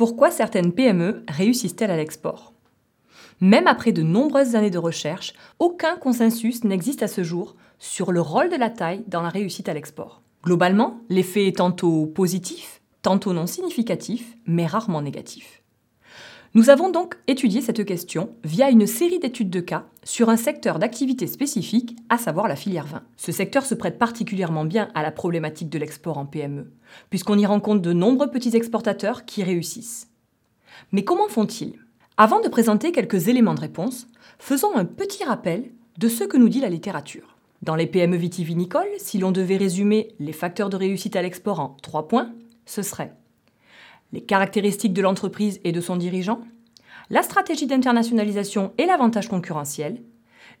Pourquoi certaines PME réussissent-elles à l'export Même après de nombreuses années de recherche, aucun consensus n'existe à ce jour sur le rôle de la taille dans la réussite à l'export. Globalement, l'effet est tantôt positif, tantôt non significatif, mais rarement négatif. Nous avons donc étudié cette question via une série d'études de cas sur un secteur d'activité spécifique, à savoir la filière vin. Ce secteur se prête particulièrement bien à la problématique de l'export en PME, puisqu'on y rencontre de nombreux petits exportateurs qui réussissent. Mais comment font-ils? Avant de présenter quelques éléments de réponse, faisons un petit rappel de ce que nous dit la littérature. Dans les PME vitivinicoles, si l'on devait résumer les facteurs de réussite à l'export en trois points, ce serait les caractéristiques de l'entreprise et de son dirigeant, la stratégie d'internationalisation et l'avantage concurrentiel,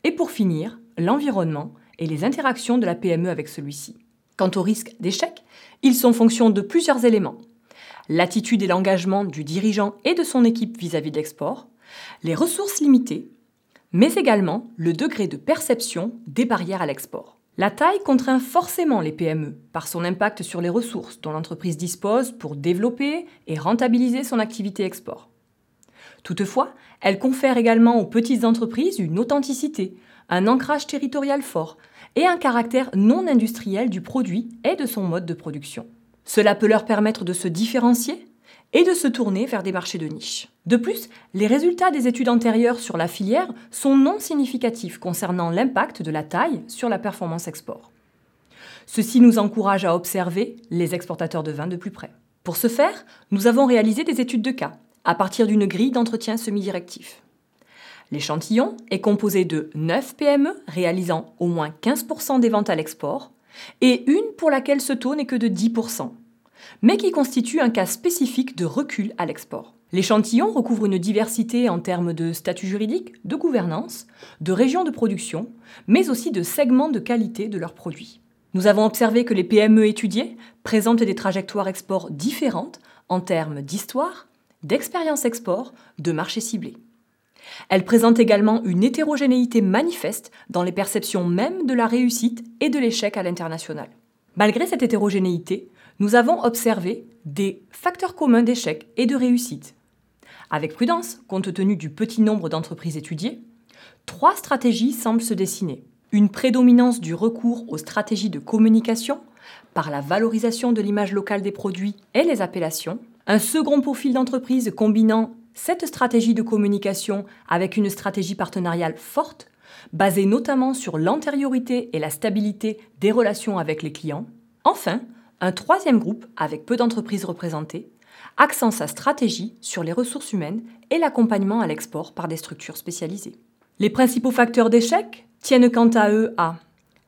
et pour finir, l'environnement et les interactions de la PME avec celui-ci. Quant au risque d'échec, ils sont fonction de plusieurs éléments. L'attitude et l'engagement du dirigeant et de son équipe vis-à-vis d'export, les ressources limitées, mais également le degré de perception des barrières à l'export. La taille contraint forcément les PME par son impact sur les ressources dont l'entreprise dispose pour développer et rentabiliser son activité export. Toutefois, elle confère également aux petites entreprises une authenticité, un ancrage territorial fort et un caractère non industriel du produit et de son mode de production. Cela peut leur permettre de se différencier et de se tourner vers des marchés de niche. De plus, les résultats des études antérieures sur la filière sont non significatifs concernant l'impact de la taille sur la performance export. Ceci nous encourage à observer les exportateurs de vin de plus près. Pour ce faire, nous avons réalisé des études de cas à partir d'une grille d'entretien semi-directif. L'échantillon est composé de 9 PME réalisant au moins 15% des ventes à l'export et une pour laquelle ce taux n'est que de 10% mais qui constitue un cas spécifique de recul à l'export. L'échantillon recouvre une diversité en termes de statut juridique, de gouvernance, de régions de production, mais aussi de segments de qualité de leurs produits. Nous avons observé que les PME étudiées présentent des trajectoires export différentes en termes d'histoire, d'expérience export, de marché ciblé. Elles présentent également une hétérogénéité manifeste dans les perceptions même de la réussite et de l'échec à l'international. Malgré cette hétérogénéité, nous avons observé des facteurs communs d'échec et de réussite. Avec prudence, compte tenu du petit nombre d'entreprises étudiées, trois stratégies semblent se dessiner. Une prédominance du recours aux stratégies de communication par la valorisation de l'image locale des produits et les appellations, un second profil d'entreprise combinant cette stratégie de communication avec une stratégie partenariale forte, basée notamment sur l'antériorité et la stabilité des relations avec les clients. Enfin, un troisième groupe, avec peu d'entreprises représentées, accent sa stratégie sur les ressources humaines et l'accompagnement à l'export par des structures spécialisées. Les principaux facteurs d'échec tiennent quant à eux à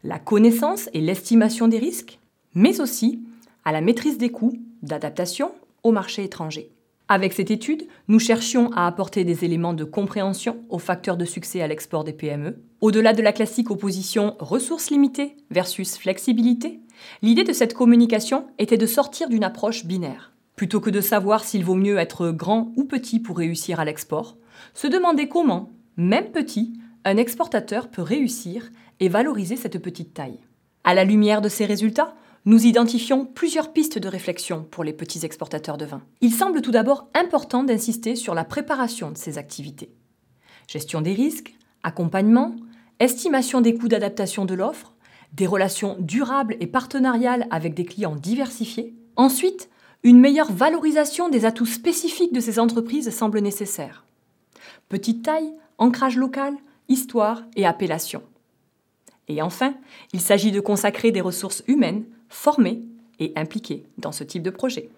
la connaissance et l'estimation des risques, mais aussi à la maîtrise des coûts d'adaptation au marché étranger. Avec cette étude, nous cherchions à apporter des éléments de compréhension aux facteurs de succès à l'export des PME. Au-delà de la classique opposition ressources limitées versus flexibilité, l'idée de cette communication était de sortir d'une approche binaire. Plutôt que de savoir s'il vaut mieux être grand ou petit pour réussir à l'export, se demander comment, même petit, un exportateur peut réussir et valoriser cette petite taille. À la lumière de ces résultats, nous identifions plusieurs pistes de réflexion pour les petits exportateurs de vin. Il semble tout d'abord important d'insister sur la préparation de ces activités. Gestion des risques, accompagnement, estimation des coûts d'adaptation de l'offre, des relations durables et partenariales avec des clients diversifiés. Ensuite, une meilleure valorisation des atouts spécifiques de ces entreprises semble nécessaire. Petite taille, ancrage local, histoire et appellation. Et enfin, il s'agit de consacrer des ressources humaines formés et impliqués dans ce type de projet.